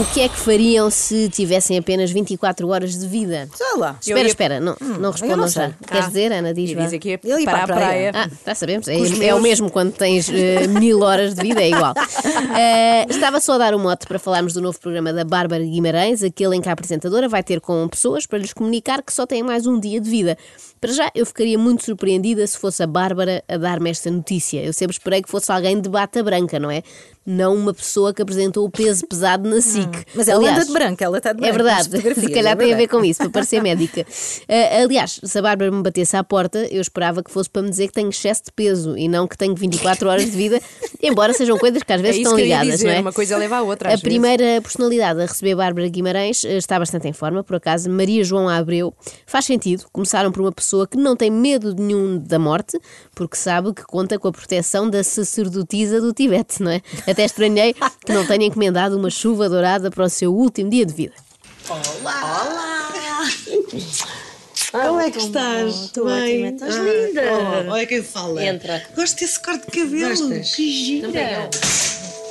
O que é que fariam se tivessem apenas 24 horas de vida? Sei lá. Espera, ia- espera, não, eu não respondam já. Queres Ah. dizer, Ana? Diz, diz aqui Ele ia para a para a praia. praia. Ah, já sabemos. É, é o mesmo quando tens eh, mil horas de vida, é igual. Eh, estava só a dar um mote para falarmos do novo programa da Bárbara Guimarães, aquele em que a apresentadora vai ter com pessoas para lhes comunicar que só têm mais um dia de vida. Para já, eu ficaria muito surpreendida se fosse a Bárbara a dar-me esta notícia. Eu sempre esperei que fosse alguém de bata branca, não é? Não uma pessoa que apresentou o peso pesado na SIC. Hum, Mas ela Aliás, anda de branco, ela está de é branco. nas verdade, se calhar é tem a ver com isso, para parecer médica. Ah, aliás, se a Bárbara me batesse à porta, eu esperava que fosse para me dizer que tenho excesso de peso e não que tenho 24 horas de vida, embora sejam coisas que às É vezes isso estão ligadas, dizer, não é? uma coisa leva à outra. A vezes. primeira personalidade a receber Bárbara Guimarães eh, está bastante em forma, por acaso, Maria João Abreu. Faz sentido, começaram por uma pessoa que não tem medo nenhum da morte, porque sabe que conta com a proteção da sacerdotisa do Tibete, não é? Até estranhei que não tenha encomendado uma chuva dourada para o seu último dia de vida. Como é que estás? Estou Bem? ótima, estás Ah, linda. oh, olha quem fala. Entra. Gosto desse corte de cabelo. Gostas? Que gira.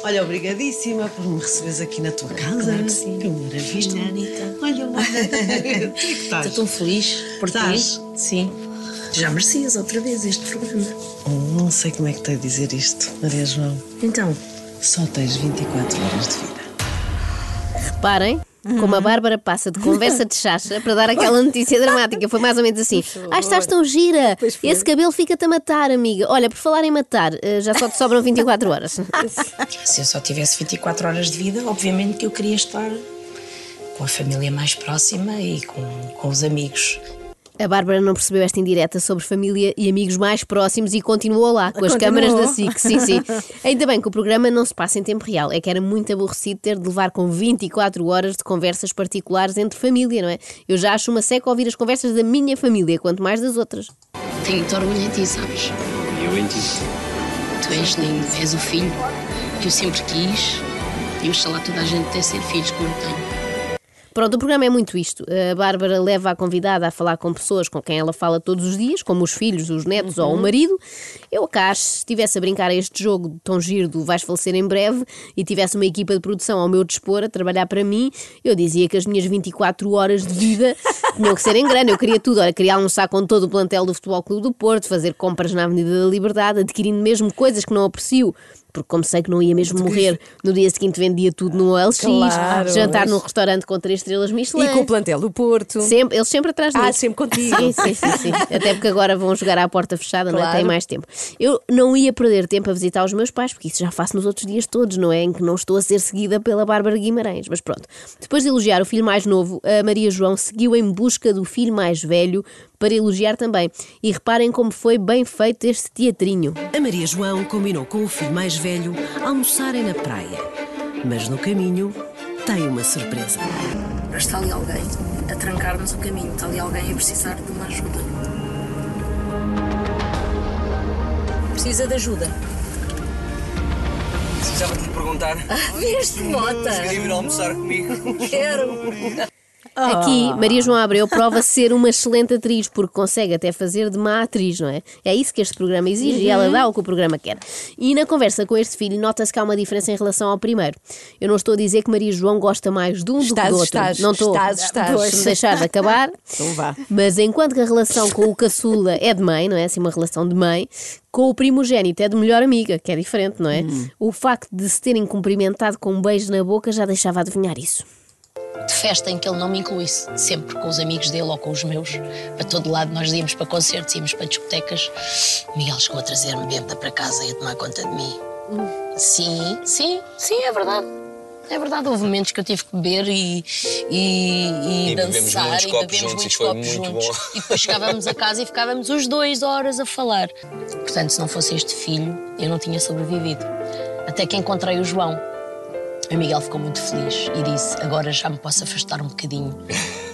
Olha, obrigadíssima por me receberes aqui na tua casa. Claro que sim. Que maravilha. Anitta. Olha, olha. Como é que estás? Estou tão feliz por Estás? ti. Sim. Já merecias outra vez este programa. Oh, Não sei como é que tenho a dizer isto, Maria João. Então, Só tens 24 horas de vida. Reparem como a Bárbara passa de conversa de chacha para dar aquela notícia dramática. Foi mais ou menos assim: Ah, estás tão gira! Esse cabelo fica-te a matar, amiga. Olha, por falar em matar, eh, já só te sobram 24 horas. se eu só tivesse 24 horas de vida, obviamente que eu queria estar com a família mais próxima e com, com os amigos. A Bárbara não percebeu esta indireta sobre família e amigos mais próximos e continuou lá, com as Continuou. câmaras da SIC. Sim, sim. Ainda bem que o programa não se passa em tempo real. É que era muito aborrecido ter de levar com 24 horas de conversas particulares entre família, não é? Eu já acho uma seca ouvir as conversas da minha família, quanto mais das outras. Tenho muito orgulho em ti, sabes? Eu em ti. Tu és lindo, és o filho que eu sempre quis e oxalá toda a gente ter ser filhos como eu tenho. Pronto, o programa é muito isto. A Bárbara leva a convidada a falar com pessoas com quem ela fala todos os dias, como os filhos, os netos ou o marido. Eu, cá, se estivesse a brincar a este jogo de tão giro do vais falecer em breve e tivesse uma equipa de produção ao meu dispor a trabalhar para mim, eu dizia que as minhas 24 horas de vida tinham que ser em grande. Eu queria tudo. Olha, queria almoçar com todo o plantel do Futebol Clube do Porto, fazer compras na Avenida da Liberdade, adquirindo mesmo coisas que não aprecio. Porque como sei que não ia mesmo morrer, no dia seguinte vendia tudo no OLX, Claro, jantar pois. num restaurante com três estrelas Michelin. E com o plantel do Porto. Sempre, eles sempre atrás Ah, disso. sempre contigo. Sim, sim, sim, sim. Até porque agora vão jogar à porta fechada, não é? Claro. Tem mais tempo. Eu não ia perder tempo a visitar os meus pais, porque isso já faço nos outros dias todos, não é? Em que não estou a ser seguida pela Bárbara Guimarães. Mas pronto. Depois de elogiar o filho mais novo, a Maria João seguiu em busca do filho mais velho para elogiar também. E reparem como foi bem feito este teatrinho. A Maria João combinou com o filho mais velho almoçarem na praia. Mas no caminho tem uma surpresa. Mas está ali alguém a trancar-nos o caminho, está ali alguém a precisar de uma ajuda. Precisa de ajuda. Precisava de lhe perguntar. Vieste, Mota? Queria vir almoçar comigo. Quero. Aqui, Maria João Abreu prova ser uma excelente atriz, porque consegue até fazer de má atriz, não é? É isso que este programa exige e ela dá o que o programa quer. E na conversa com este filho, nota-se que há uma diferença em relação ao primeiro. Eu não estou a dizer que Maria João gosta mais de um do que Estás, do outro. estás, não estou. estás, estás. Se me deixar de acabar. Então vá. Mas enquanto que a relação com o caçula é de mãe, não é? Assim, uma relação de mãe, com o primogênito é de melhor amiga, que é diferente, não é? O facto de se terem cumprimentado com um beijo na boca já deixava adivinhar isso. De festa em que ele não me incluísse, sempre com os amigos dele ou com os meus. Para todo lado nós íamos para concertos, íamos para discotecas. Miguel chegou a trazer-me bêbada para casa e a tomar conta de mim. Sim, sim, sim, é verdade. É verdade, houve momentos que eu tive que beber e, e, e E dançar e bebemos juntos, muitos copos juntos. bom. E depois chegávamos a casa e ficávamos os dois horas a falar. Portanto, se não fosse este filho, eu não tinha sobrevivido. Até que encontrei o João. O Miguel ficou muito feliz e disse: Agora já me posso afastar um bocadinho.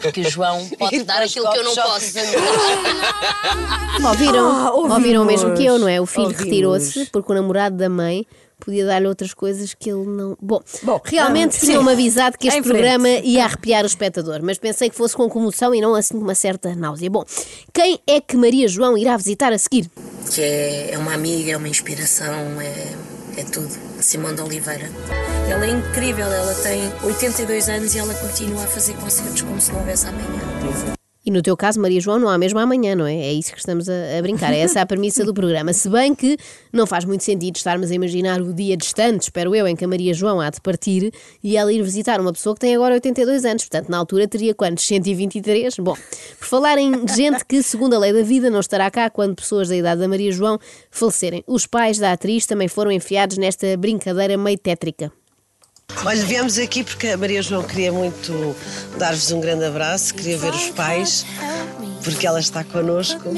Porque o João pode dar aquilo que eu não posso. Ouviram? Ah, ouvimos. ouviram o mesmo que eu, não é? O filho Ouvimos. retirou-se porque o namorado da mãe podia dar-lhe outras coisas que ele não. Bom, Bom, realmente ah, tinham-me avisado que este Em frente. programa ia arrepiar o espectador, mas pensei que fosse com comoção e não assim com uma certa náusea. Bom, quem é que Maria João irá visitar a seguir? Que é, é uma amiga, é uma inspiração, é, é tudo. Simone de Oliveira. Ela é incrível, ela tem 82 anos e ela continua a fazer concertos como se não houvesse amanhã. E no teu caso, Maria João, não há mesmo amanhã, não é? É isso que estamos a, a brincar. É essa a premissa do programa. Se bem que não faz muito sentido estarmos a imaginar o dia distante, espero eu, em que a Maria João há de partir e ela ir visitar uma pessoa que tem agora 82 anos. Portanto, na altura teria quantos? 123? Bom, por falar em gente que, segundo a lei da vida, não estará cá quando pessoas da idade da Maria João falecerem. Os pais da atriz também foram enfiados nesta brincadeira meio tétrica. Olha, viemos aqui porque a Maria João queria muito dar-vos um grande abraço, queria ver os pais, porque ela está connosco,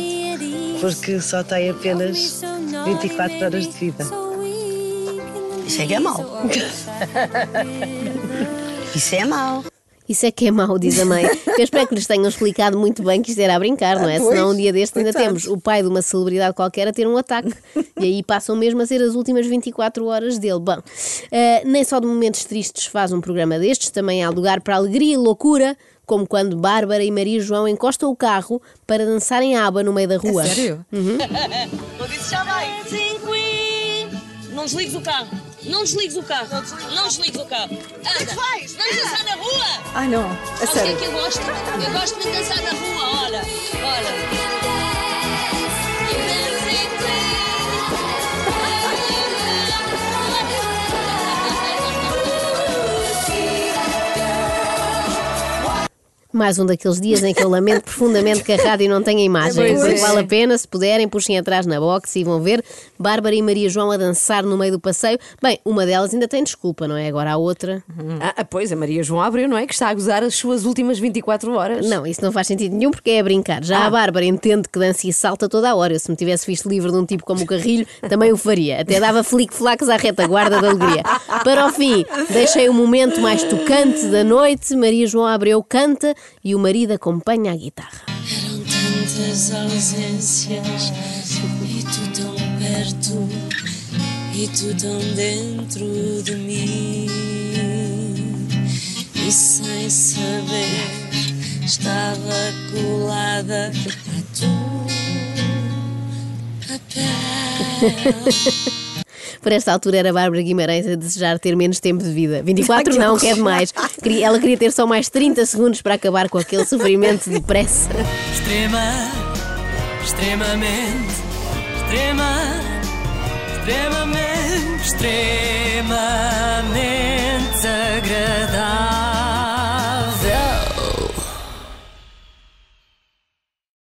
porque só tem apenas 24 horas de vida. Isso é que é mau. Isso é mau. Isso é que é mau, diz a mãe. Eu espero que lhes tenham explicado muito bem que isto era a brincar, não é? Pois, Senão um dia deste ainda coitados. temos o pai de uma celebridade qualquer a ter um ataque. E aí passam mesmo a ser as últimas 24 horas dele. Bom, eh, nem só de momentos tristes faz um programa destes, também há lugar para alegria e loucura, como quando Bárbara e Maria João encostam o carro para dançarem a aba no meio da rua. Sério? Eu disse já vai. Não desligues o carro. Não desligues o carro. Não desligues o carro. Anda. Vamos dançar na rua. Ai não, a Sabe o que é sério. que eu gosto? Eu gosto de dançar na rua. Olha. Mais um daqueles dias em que eu lamento profundamente que a rádio não tenha imagem. Pois Portanto, é. vale a pena, se puderem, puxem atrás na box e vão ver Bárbara e Maria João a dançar no meio do passeio. Bem, uma delas ainda tem desculpa, não é? Agora a outra. Ah, ah, pois, a Maria João Abreu, não é? Que está a gozar as suas últimas 24 horas. Não, isso não faz sentido nenhum porque é a brincar. Já Ah. a Bárbara entende que dança e salta toda a hora. Eu, se me tivesse visto livre de um tipo como o Carrilho, também o faria. Até dava flic-flacs à retaguarda da alegria. Para o fim, deixei o momento mais tocante da noite. Maria João Abreu canta e o marido acompanha a guitarra. Eram tantas ausências e tu tão perto e tu tão dentro de mim e sem saber estava colada a tua pele. Por esta altura era a Bárbara Guimarães a desejar ter menos tempo de vida. 24 Ai, que não, horror. que é demais. Ela queria ter só mais 30 segundos para acabar com aquele sofrimento depressa. Extrema, extremamente, extrema, extremamente, extremamente agradável.